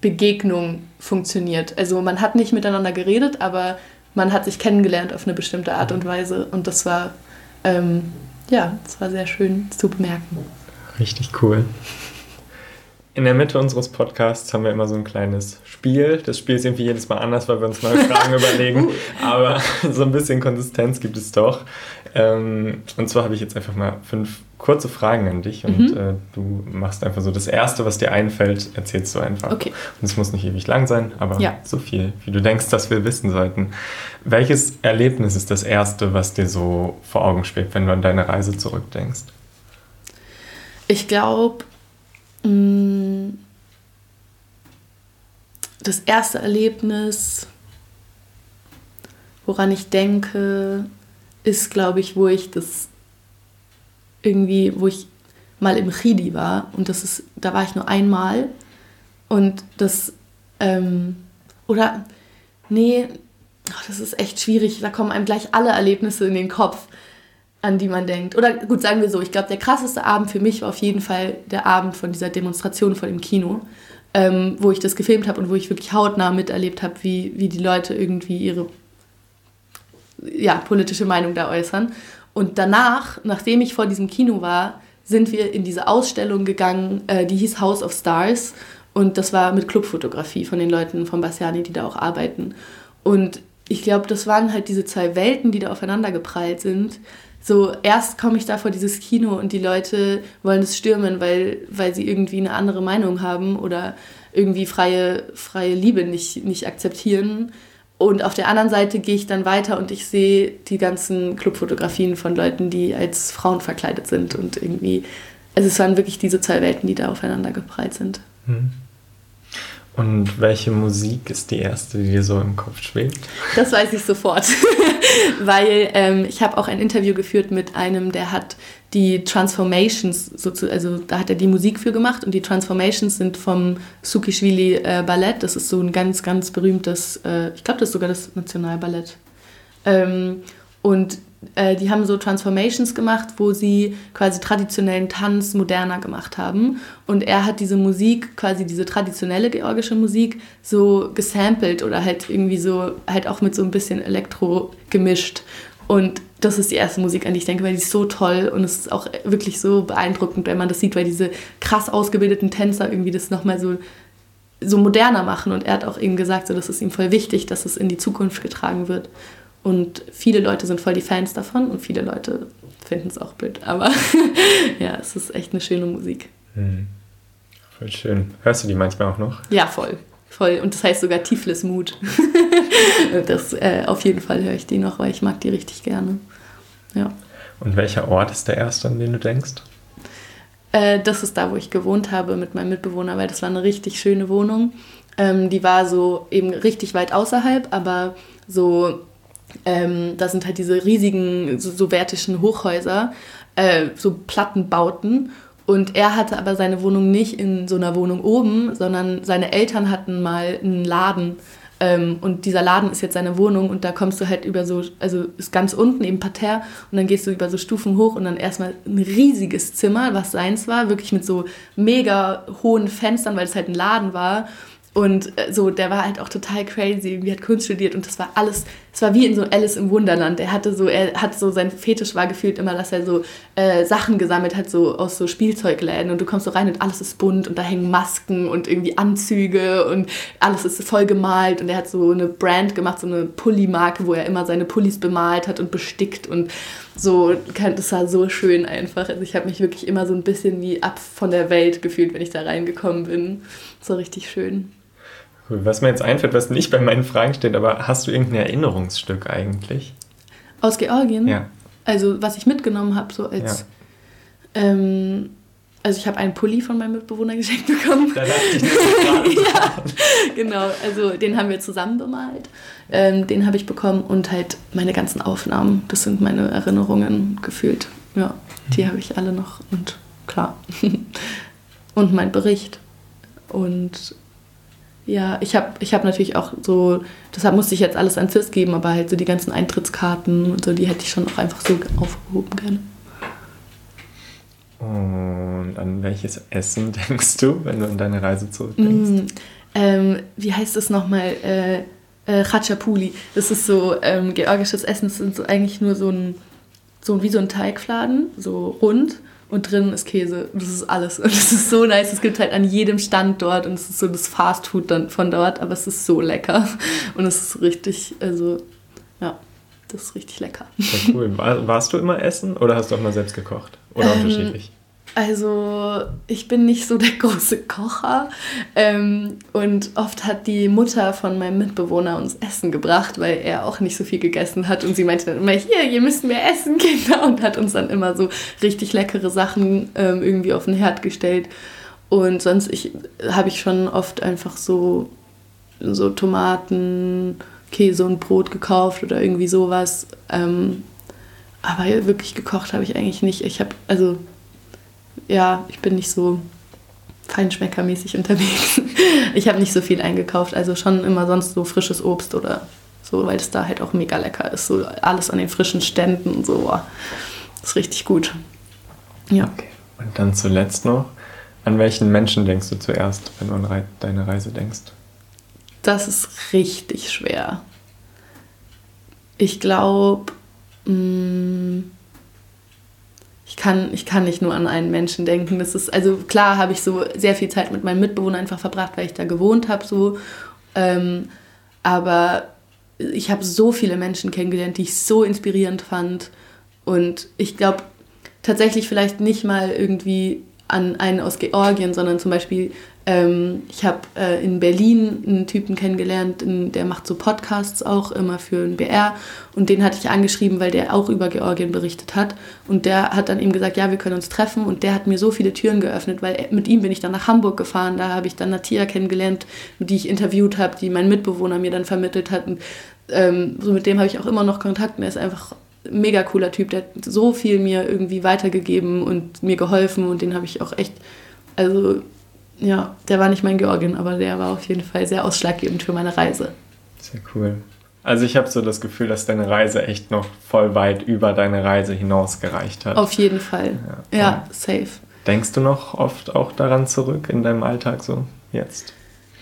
Begegnung funktioniert. Also man hat nicht miteinander geredet, aber man hat sich kennengelernt auf eine bestimmte Art und Weise und das war ähm, ja, das war sehr schön zu bemerken. Richtig cool. In der Mitte unseres Podcasts haben wir immer so ein kleines Spiel. Das Spiel ist irgendwie jedes Mal anders, weil wir uns mal Fragen überlegen. Aber so ein bisschen Konsistenz gibt es doch. Ähm, und zwar habe ich jetzt einfach mal fünf kurze Fragen an dich und mhm. äh, du machst einfach so das Erste, was dir einfällt, erzählst du einfach. Okay. Und es muss nicht ewig lang sein, aber ja. so viel, wie du denkst, dass wir wissen sollten. Welches Erlebnis ist das Erste, was dir so vor Augen schwebt, wenn du an deine Reise zurückdenkst? Ich glaube, mm, das erste Erlebnis, woran ich denke, ist, glaube ich, wo ich das irgendwie, wo ich mal im Chidi war und das ist, da war ich nur einmal und das, ähm, oder, nee, ach, das ist echt schwierig, da kommen einem gleich alle Erlebnisse in den Kopf, an die man denkt. Oder gut, sagen wir so, ich glaube, der krasseste Abend für mich war auf jeden Fall der Abend von dieser Demonstration vor dem Kino, ähm, wo ich das gefilmt habe und wo ich wirklich hautnah miterlebt habe, wie, wie die Leute irgendwie ihre ja, politische Meinung da äußern. Und danach, nachdem ich vor diesem Kino war, sind wir in diese Ausstellung gegangen, äh, die hieß House of Stars. Und das war mit Clubfotografie von den Leuten von Bassiani, die da auch arbeiten. Und ich glaube, das waren halt diese zwei Welten, die da aufeinander geprallt sind. So, erst komme ich da vor dieses Kino und die Leute wollen es stürmen, weil, weil sie irgendwie eine andere Meinung haben oder irgendwie freie, freie Liebe nicht, nicht akzeptieren. Und auf der anderen Seite gehe ich dann weiter und ich sehe die ganzen Clubfotografien von Leuten, die als Frauen verkleidet sind und irgendwie, also es waren wirklich diese zwei Welten, die da aufeinander geprallt sind. Hm. Und welche Musik ist die erste, die dir so im Kopf schwebt? Das weiß ich sofort, weil ähm, ich habe auch ein Interview geführt mit einem, der hat die Transformations, also da hat er die Musik für gemacht und die Transformations sind vom Sukishvili äh, Ballett. Das ist so ein ganz, ganz berühmtes, äh, ich glaube, das ist sogar das Nationalballett. Ähm, und äh, die haben so Transformations gemacht, wo sie quasi traditionellen Tanz moderner gemacht haben. Und er hat diese Musik, quasi diese traditionelle georgische Musik, so gesampelt oder halt irgendwie so, halt auch mit so ein bisschen Elektro gemischt. Und das ist die erste Musik, an die ich denke, weil die ist so toll und es ist auch wirklich so beeindruckend, wenn man das sieht, weil diese krass ausgebildeten Tänzer irgendwie das nochmal so, so moderner machen. Und er hat auch eben gesagt, so, das ist ihm voll wichtig, dass es in die Zukunft getragen wird. Und viele Leute sind voll die Fans davon und viele Leute finden es auch blöd. Aber ja, es ist echt eine schöne Musik. Mhm. Voll schön. Hörst du die manchmal auch noch? Ja, voll. Voll. Und das heißt sogar Tiflis Mut. das, äh, auf jeden Fall höre ich die noch, weil ich mag die richtig gerne. Ja. Und welcher Ort ist der erste, an den du denkst? Äh, das ist da, wo ich gewohnt habe mit meinem Mitbewohner, weil das war eine richtig schöne Wohnung. Ähm, die war so eben richtig weit außerhalb, aber so, ähm, da sind halt diese riesigen so, sowjetischen Hochhäuser, äh, so Plattenbauten. Und er hatte aber seine Wohnung nicht in so einer Wohnung oben, sondern seine Eltern hatten mal einen Laden ähm, und dieser Laden ist jetzt seine Wohnung und da kommst du halt über so, also ist ganz unten eben Parterre und dann gehst du über so Stufen hoch und dann erstmal ein riesiges Zimmer, was seins war, wirklich mit so mega hohen Fenstern, weil es halt ein Laden war. Und äh, so, der war halt auch total crazy, irgendwie hat Kunst studiert und das war alles, es war wie in so Alice im Wunderland. Er hatte so, er hat so, sein Fetisch war gefühlt immer, dass er so äh, Sachen gesammelt hat, so aus so Spielzeugläden und du kommst so rein und alles ist bunt und da hängen Masken und irgendwie Anzüge und alles ist voll gemalt und er hat so eine Brand gemacht, so eine Pulli-Marke, wo er immer seine Pullis bemalt hat und bestickt und so, das war so schön einfach. Also ich habe mich wirklich immer so ein bisschen wie ab von der Welt gefühlt, wenn ich da reingekommen bin. So richtig schön. Was mir jetzt einfällt, was nicht bei meinen Fragen steht, aber hast du irgendein Erinnerungsstück eigentlich? Aus Georgien? Ja. Also, was ich mitgenommen habe, so als. Ja. Ähm, also, ich habe einen Pulli von meinem Mitbewohner geschenkt bekommen. Da ich nicht Ja, genau. Also, den haben wir zusammen bemalt. Ähm, den habe ich bekommen und halt meine ganzen Aufnahmen. Das sind meine Erinnerungen gefühlt. Ja, die habe ich alle noch und klar. und mein Bericht. Und ja, ich habe ich hab natürlich auch so, deshalb musste ich jetzt alles an CIS geben, aber halt so die ganzen Eintrittskarten und so, die hätte ich schon auch einfach so aufgehoben gerne. Und an welches Essen denkst du, wenn du an deine Reise zurückdenkst? Mm, ähm, wie heißt das nochmal? Äh, äh, Khachapuli. Das ist so ähm, georgisches Essen. Das sind so eigentlich nur so ein, so wie so ein Teigfladen, so rund und drin ist Käse. Das ist alles. Und es ist so nice. Es gibt halt an jedem Stand dort und es ist so das Fast Food dann von dort, aber es ist so lecker. Und es ist richtig, also ja, das ist richtig lecker. Ja, cool. War, warst du immer essen oder hast du auch mal selbst gekocht? Oder ähm, unterschiedlich? Also ich bin nicht so der große Kocher ähm, und oft hat die Mutter von meinem Mitbewohner uns Essen gebracht, weil er auch nicht so viel gegessen hat. Und sie meinte dann immer, hier, ihr müsst mehr essen, Kinder. Und hat uns dann immer so richtig leckere Sachen ähm, irgendwie auf den Herd gestellt. Und sonst habe ich schon oft einfach so, so Tomaten, Käse und Brot gekauft oder irgendwie sowas, ähm, aber wirklich gekocht habe ich eigentlich nicht. Ich habe, also ja, ich bin nicht so feinschmeckermäßig unterwegs. ich habe nicht so viel eingekauft, also schon immer sonst so frisches Obst oder so, weil es da halt auch mega lecker ist. So alles an den frischen Ständen und so. Boah, ist richtig gut. Ja. Okay. Und dann zuletzt noch, an welchen Menschen denkst du zuerst, wenn du an deine Reise denkst? Das ist richtig schwer. Ich glaube, mm, ich kann, ich kann nicht nur an einen Menschen denken. Das ist, also klar habe ich so sehr viel Zeit mit meinem Mitbewohner einfach verbracht, weil ich da gewohnt habe, so. Ähm, aber ich habe so viele Menschen kennengelernt, die ich so inspirierend fand. Und ich glaube tatsächlich vielleicht nicht mal irgendwie an einen aus Georgien, sondern zum Beispiel ähm, ich habe äh, in Berlin einen Typen kennengelernt, in, der macht so Podcasts auch immer für den BR und den hatte ich angeschrieben, weil der auch über Georgien berichtet hat. Und der hat dann ihm gesagt, ja, wir können uns treffen. Und der hat mir so viele Türen geöffnet, weil mit ihm bin ich dann nach Hamburg gefahren, da habe ich dann Natia kennengelernt, die ich interviewt habe, die mein Mitbewohner mir dann vermittelt hat. Und ähm, so mit dem habe ich auch immer noch Kontakt. Und er ist einfach ein mega cooler Typ, der hat so viel mir irgendwie weitergegeben und mir geholfen. Und den habe ich auch echt, also ja, der war nicht mein Georgien, aber der war auf jeden Fall sehr ausschlaggebend für meine Reise. Sehr cool. Also ich habe so das Gefühl, dass deine Reise echt noch voll weit über deine Reise hinaus gereicht hat. Auf jeden Fall. Ja, ja safe. Denkst du noch oft auch daran zurück in deinem Alltag so jetzt?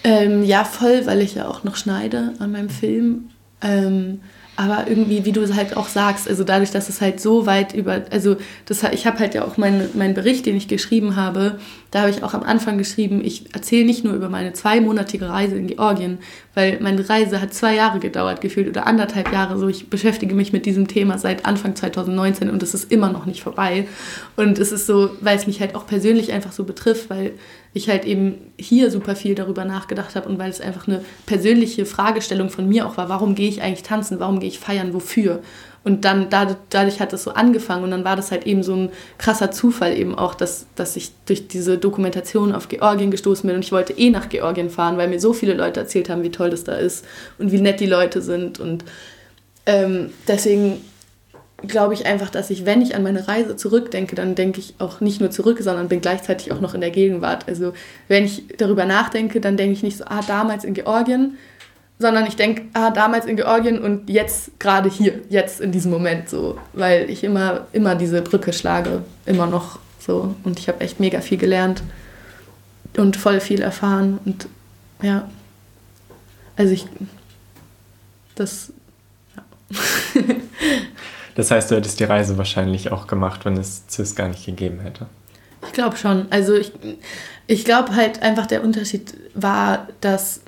Ähm, ja, voll, weil ich ja auch noch schneide an meinem Film. Ähm, aber irgendwie, wie du halt auch sagst, also dadurch, dass es halt so weit über, also das, ich habe halt ja auch meinen mein Bericht, den ich geschrieben habe, da habe ich auch am Anfang geschrieben, ich erzähle nicht nur über meine zweimonatige Reise in Georgien, weil meine Reise hat zwei Jahre gedauert, gefühlt, oder anderthalb Jahre so. Ich beschäftige mich mit diesem Thema seit Anfang 2019 und es ist immer noch nicht vorbei. Und es ist so, weil es mich halt auch persönlich einfach so betrifft, weil ich halt eben hier super viel darüber nachgedacht habe und weil es einfach eine persönliche Fragestellung von mir auch war, warum gehe ich eigentlich tanzen, warum gehe ich feiern, wofür? Und dann dadurch hat das so angefangen und dann war das halt eben so ein krasser Zufall eben auch, dass, dass ich durch diese Dokumentation auf Georgien gestoßen bin und ich wollte eh nach Georgien fahren, weil mir so viele Leute erzählt haben, wie toll das da ist und wie nett die Leute sind und ähm, deswegen glaube ich einfach, dass ich, wenn ich an meine Reise zurückdenke, dann denke ich auch nicht nur zurück, sondern bin gleichzeitig auch noch in der Gegenwart. Also wenn ich darüber nachdenke, dann denke ich nicht so, ah, damals in Georgien, sondern ich denke, ah, damals in Georgien und jetzt gerade hier, jetzt in diesem Moment so, weil ich immer, immer diese Brücke schlage, immer noch so. Und ich habe echt mega viel gelernt und voll viel erfahren und ja, also ich, das, ja. Das heißt, du hättest die Reise wahrscheinlich auch gemacht, wenn es CIS gar nicht gegeben hätte. Ich glaube schon. Also ich, ich glaube halt einfach der Unterschied war, dass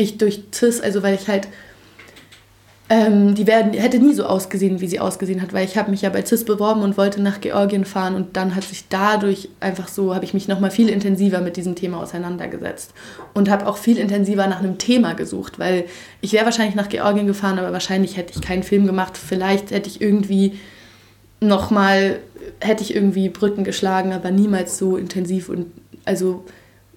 ich durch CIS, also weil ich halt ähm, die werden, hätte nie so ausgesehen, wie sie ausgesehen hat, weil ich habe mich ja bei CIS beworben und wollte nach Georgien fahren und dann hat sich dadurch einfach so, habe ich mich nochmal viel intensiver mit diesem Thema auseinandergesetzt und habe auch viel intensiver nach einem Thema gesucht, weil ich wäre wahrscheinlich nach Georgien gefahren, aber wahrscheinlich hätte ich keinen Film gemacht, vielleicht hätte ich irgendwie nochmal, hätte ich irgendwie Brücken geschlagen, aber niemals so intensiv und also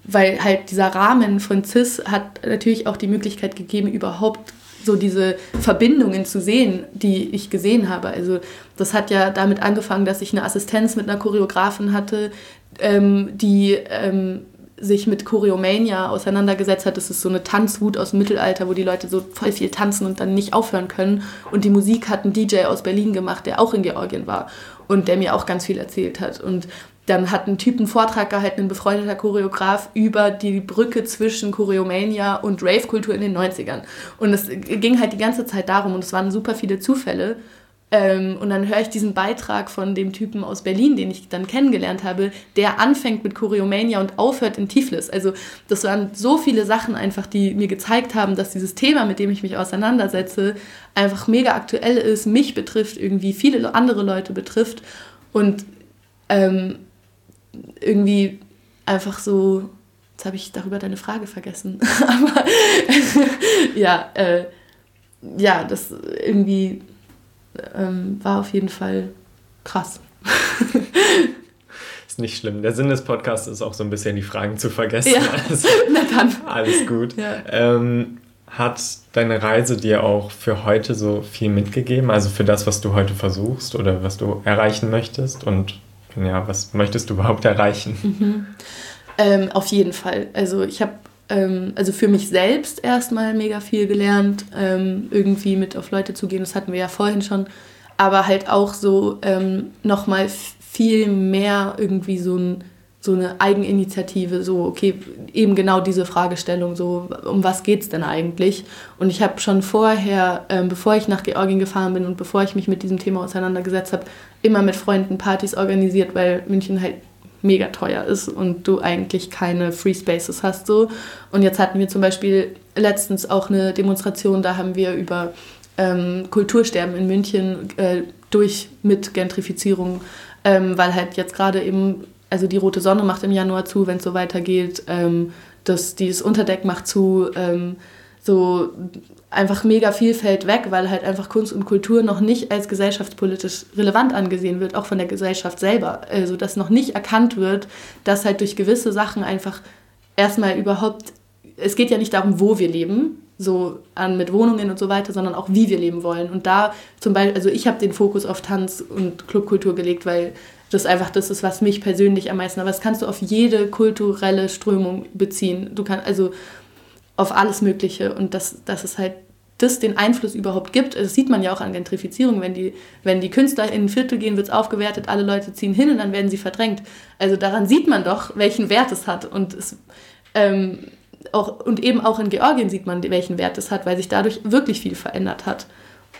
weil halt dieser Rahmen von CIS hat natürlich auch die Möglichkeit gegeben, überhaupt so diese Verbindungen zu sehen, die ich gesehen habe. Also das hat ja damit angefangen, dass ich eine Assistenz mit einer Choreografin hatte, ähm, die ähm, sich mit Choreomania auseinandergesetzt hat. Das ist so eine Tanzwut aus dem Mittelalter, wo die Leute so voll viel tanzen und dann nicht aufhören können. Und die Musik hat ein DJ aus Berlin gemacht, der auch in Georgien war und der mir auch ganz viel erzählt hat. Und dann hat ein Typ einen Vortrag gehalten, ein befreundeter Choreograf, über die Brücke zwischen Choreomania und Rave-Kultur in den 90ern. Und es ging halt die ganze Zeit darum, und es waren super viele Zufälle, Ähm, und dann höre ich diesen Beitrag von dem Typen aus Berlin, den ich dann kennengelernt habe, der anfängt mit Choreomania und aufhört in Tiflis. Also das waren so viele Sachen einfach, die mir gezeigt haben, dass dieses Thema, mit dem ich mich auseinandersetze, einfach mega aktuell ist, mich betrifft, irgendwie viele andere Leute betrifft und ähm, irgendwie einfach so, jetzt habe ich darüber deine Frage vergessen, aber ja, äh, ja, das irgendwie ähm, war auf jeden Fall krass. ist nicht schlimm. Der Sinn des Podcasts ist auch so ein bisschen die Fragen zu vergessen. Ja. Also, Na dann. Alles gut. Ja. Ähm, hat deine Reise dir auch für heute so viel mitgegeben? Also für das, was du heute versuchst oder was du erreichen möchtest? Und ja, was möchtest du überhaupt erreichen? Mhm. Ähm, auf jeden Fall. Also ich habe ähm, also für mich selbst erstmal mega viel gelernt, ähm, irgendwie mit auf Leute zu gehen, das hatten wir ja vorhin schon, aber halt auch so ähm, nochmal viel mehr irgendwie so, ein, so eine Eigeninitiative, so, okay, eben genau diese Fragestellung, so, um was geht es denn eigentlich? Und ich habe schon vorher, ähm, bevor ich nach Georgien gefahren bin und bevor ich mich mit diesem Thema auseinandergesetzt habe, immer mit Freunden Partys organisiert, weil München halt mega teuer ist und du eigentlich keine Free Spaces hast. So. Und jetzt hatten wir zum Beispiel letztens auch eine Demonstration, da haben wir über ähm, Kultursterben in München äh, durch mit Gentrifizierung, ähm, weil halt jetzt gerade eben, also die Rote Sonne macht im Januar zu, wenn es so weitergeht, ähm, das, dieses Unterdeck macht zu, ähm, so einfach mega viel fällt weg, weil halt einfach Kunst und Kultur noch nicht als gesellschaftspolitisch relevant angesehen wird, auch von der Gesellschaft selber. Also dass noch nicht erkannt wird, dass halt durch gewisse Sachen einfach erstmal überhaupt, es geht ja nicht darum, wo wir leben, so an mit Wohnungen und so weiter, sondern auch wie wir leben wollen. Und da zum Beispiel, also ich habe den Fokus auf Tanz und Clubkultur gelegt, weil das einfach das ist, was mich persönlich am meisten, aber das kannst du auf jede kulturelle Strömung beziehen. Du kannst, also auf alles Mögliche und dass, dass es halt das den Einfluss überhaupt gibt. Das sieht man ja auch an Gentrifizierung. Wenn die, wenn die Künstler in ein Viertel gehen, wird es aufgewertet, alle Leute ziehen hin und dann werden sie verdrängt. Also daran sieht man doch, welchen Wert es hat. Und, es, ähm, auch, und eben auch in Georgien sieht man, welchen Wert es hat, weil sich dadurch wirklich viel verändert hat.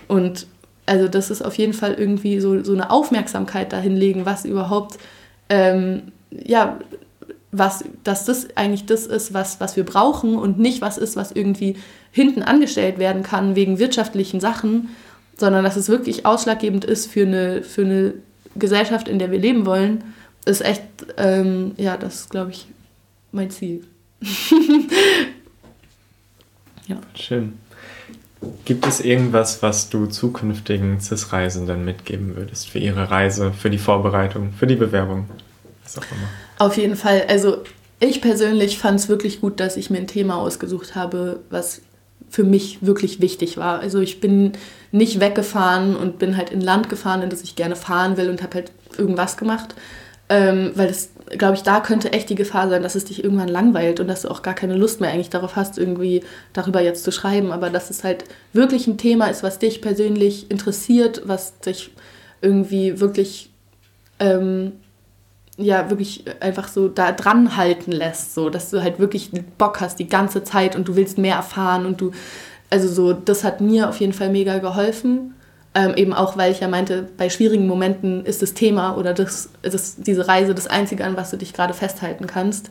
Und also das ist auf jeden Fall irgendwie so, so eine Aufmerksamkeit dahin legen, was überhaupt ähm, ja, was, dass das eigentlich das ist, was, was wir brauchen und nicht was ist, was irgendwie hinten angestellt werden kann wegen wirtschaftlichen Sachen, sondern dass es wirklich ausschlaggebend ist für eine, für eine Gesellschaft, in der wir leben wollen, ist echt, ähm, ja, das ist, glaube ich, mein Ziel. ja. Schön. Gibt es irgendwas, was du zukünftigen CIS-Reisenden mitgeben würdest für ihre Reise, für die Vorbereitung, für die Bewerbung? Was auch immer. Auf jeden Fall. Also ich persönlich fand es wirklich gut, dass ich mir ein Thema ausgesucht habe, was für mich wirklich wichtig war. Also ich bin nicht weggefahren und bin halt in Land gefahren, in das ich gerne fahren will und habe halt irgendwas gemacht. Ähm, weil das, glaube ich, da könnte echt die Gefahr sein, dass es dich irgendwann langweilt und dass du auch gar keine Lust mehr eigentlich darauf hast, irgendwie darüber jetzt zu schreiben. Aber dass es halt wirklich ein Thema ist, was dich persönlich interessiert, was dich irgendwie wirklich ähm, ja wirklich einfach so da dran halten lässt, so dass du halt wirklich Bock hast die ganze Zeit und du willst mehr erfahren und du, also so, das hat mir auf jeden Fall mega geholfen. Ähm, eben auch, weil ich ja meinte, bei schwierigen Momenten ist das Thema oder das, das, diese Reise das Einzige, an was du dich gerade festhalten kannst.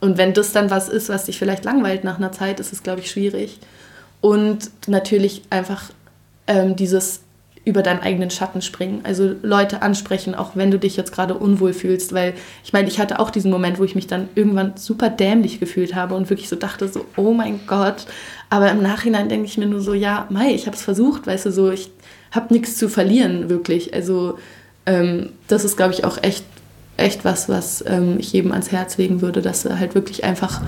Und wenn das dann was ist, was dich vielleicht langweilt nach einer Zeit, ist es, glaube ich, schwierig. Und natürlich einfach ähm, dieses über deinen eigenen Schatten springen. Also Leute ansprechen, auch wenn du dich jetzt gerade unwohl fühlst. Weil ich meine, ich hatte auch diesen Moment, wo ich mich dann irgendwann super dämlich gefühlt habe und wirklich so dachte, so, oh mein Gott. Aber im Nachhinein denke ich mir nur so, ja, Mai, ich habe es versucht, weißt du, so, ich habe nichts zu verlieren, wirklich. Also ähm, das ist, glaube ich, auch echt, echt was, was ähm, ich jedem ans Herz legen würde, dass sie halt wirklich einfach,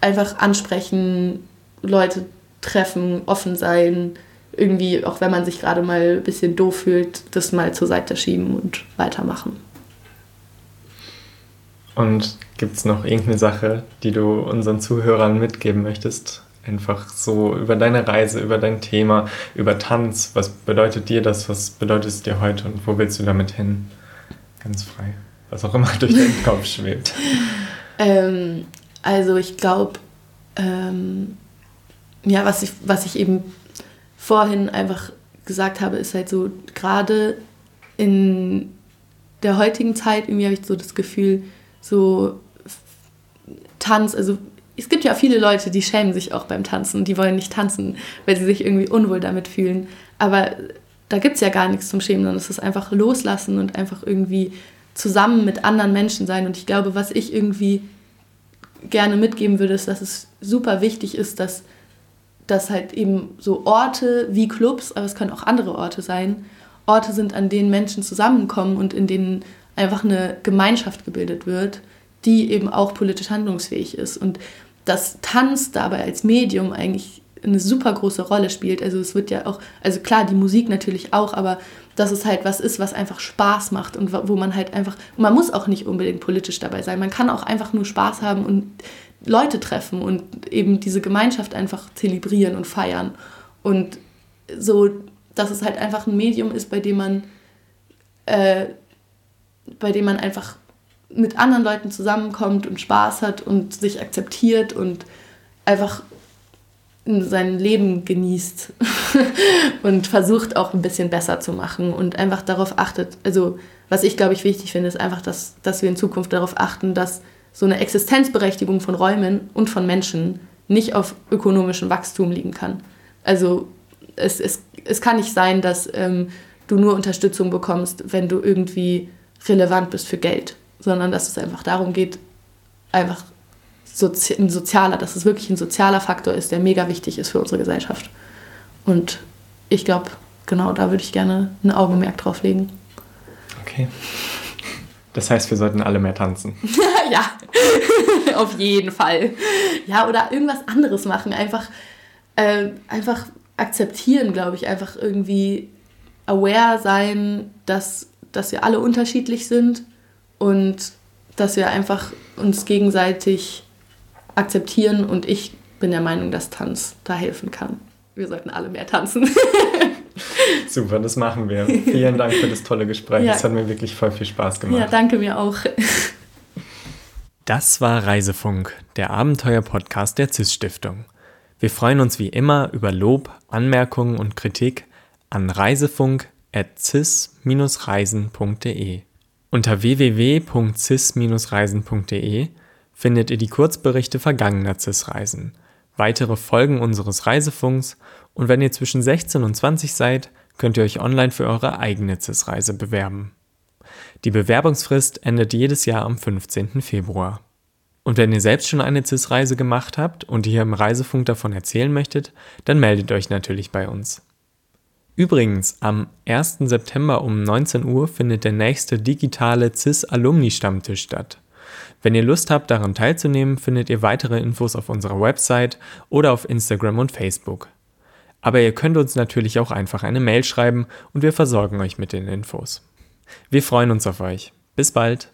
einfach ansprechen, Leute treffen, offen sein, irgendwie, auch wenn man sich gerade mal ein bisschen doof fühlt, das mal zur Seite schieben und weitermachen. Und gibt es noch irgendeine Sache, die du unseren Zuhörern mitgeben möchtest? Einfach so über deine Reise, über dein Thema, über Tanz. Was bedeutet dir das? Was bedeutet es dir heute und wo willst du damit hin? Ganz frei. Was auch immer durch deinen Kopf schwebt. Ähm, also ich glaube, ähm, ja, was ich, was ich eben vorhin einfach gesagt habe, ist halt so, gerade in der heutigen Zeit, irgendwie habe ich so das Gefühl, so Tanz, also es gibt ja viele Leute, die schämen sich auch beim Tanzen, die wollen nicht tanzen, weil sie sich irgendwie unwohl damit fühlen. Aber da gibt es ja gar nichts zum Schämen, sondern es ist einfach loslassen und einfach irgendwie zusammen mit anderen Menschen sein. Und ich glaube, was ich irgendwie gerne mitgeben würde, ist, dass es super wichtig ist, dass, dass halt eben so Orte wie Clubs, aber es können auch andere Orte sein, Orte sind, an denen Menschen zusammenkommen und in denen einfach eine Gemeinschaft gebildet wird, die eben auch politisch handlungsfähig ist. Und dass Tanz dabei als Medium eigentlich eine super große Rolle spielt. Also es wird ja auch, also klar, die Musik natürlich auch, aber dass es halt was ist, was einfach Spaß macht und wo man halt einfach, man muss auch nicht unbedingt politisch dabei sein, man kann auch einfach nur Spaß haben und Leute treffen und eben diese Gemeinschaft einfach zelebrieren und feiern. Und so, dass es halt einfach ein Medium ist, bei dem man, äh, bei dem man einfach mit anderen Leuten zusammenkommt und Spaß hat und sich akzeptiert und einfach sein Leben genießt und versucht auch ein bisschen besser zu machen und einfach darauf achtet. Also was ich glaube ich wichtig finde, ist einfach, dass, dass wir in Zukunft darauf achten, dass so eine Existenzberechtigung von Räumen und von Menschen nicht auf ökonomischem Wachstum liegen kann. Also es, es, es kann nicht sein, dass ähm, du nur Unterstützung bekommst, wenn du irgendwie relevant bist für Geld sondern dass es einfach darum geht, einfach sozi ein sozialer, dass es wirklich ein sozialer Faktor ist, der mega wichtig ist für unsere Gesellschaft. Und ich glaube, genau da würde ich gerne ein Augenmerk drauf legen. Okay. Das heißt, wir sollten alle mehr tanzen. ja, auf jeden Fall. Ja, oder irgendwas anderes machen. Einfach, äh, einfach akzeptieren, glaube ich. Einfach irgendwie aware sein, dass, dass wir alle unterschiedlich sind und dass wir einfach uns gegenseitig akzeptieren und ich bin der Meinung, dass Tanz da helfen kann. Wir sollten alle mehr tanzen. Super, das machen wir. Vielen Dank für das tolle Gespräch. Es ja. hat mir wirklich voll viel Spaß gemacht. Ja, danke mir auch. Das war Reisefunk, der Abenteuer-Podcast der CIS-Stiftung. Wir freuen uns wie immer über Lob, Anmerkungen und Kritik an reisefunk.cis-reisen.de. Unter www.cis-reisen.de findet ihr die Kurzberichte vergangener CIS-Reisen, weitere Folgen unseres Reisefunks und wenn ihr zwischen 16 und 20 seid, könnt ihr euch online für eure eigene CIS-Reise bewerben. Die Bewerbungsfrist endet jedes Jahr am 15. Februar. Und wenn ihr selbst schon eine CIS-Reise gemacht habt und hier im Reisefunk davon erzählen möchtet, dann meldet euch natürlich bei uns. Übrigens, am 1. September um 19 Uhr findet der nächste digitale CIS-Alumni-Stammtisch statt. Wenn ihr Lust habt, daran teilzunehmen, findet ihr weitere Infos auf unserer Website oder auf Instagram und Facebook. Aber ihr könnt uns natürlich auch einfach eine Mail schreiben und wir versorgen euch mit den Infos. Wir freuen uns auf euch. Bis bald!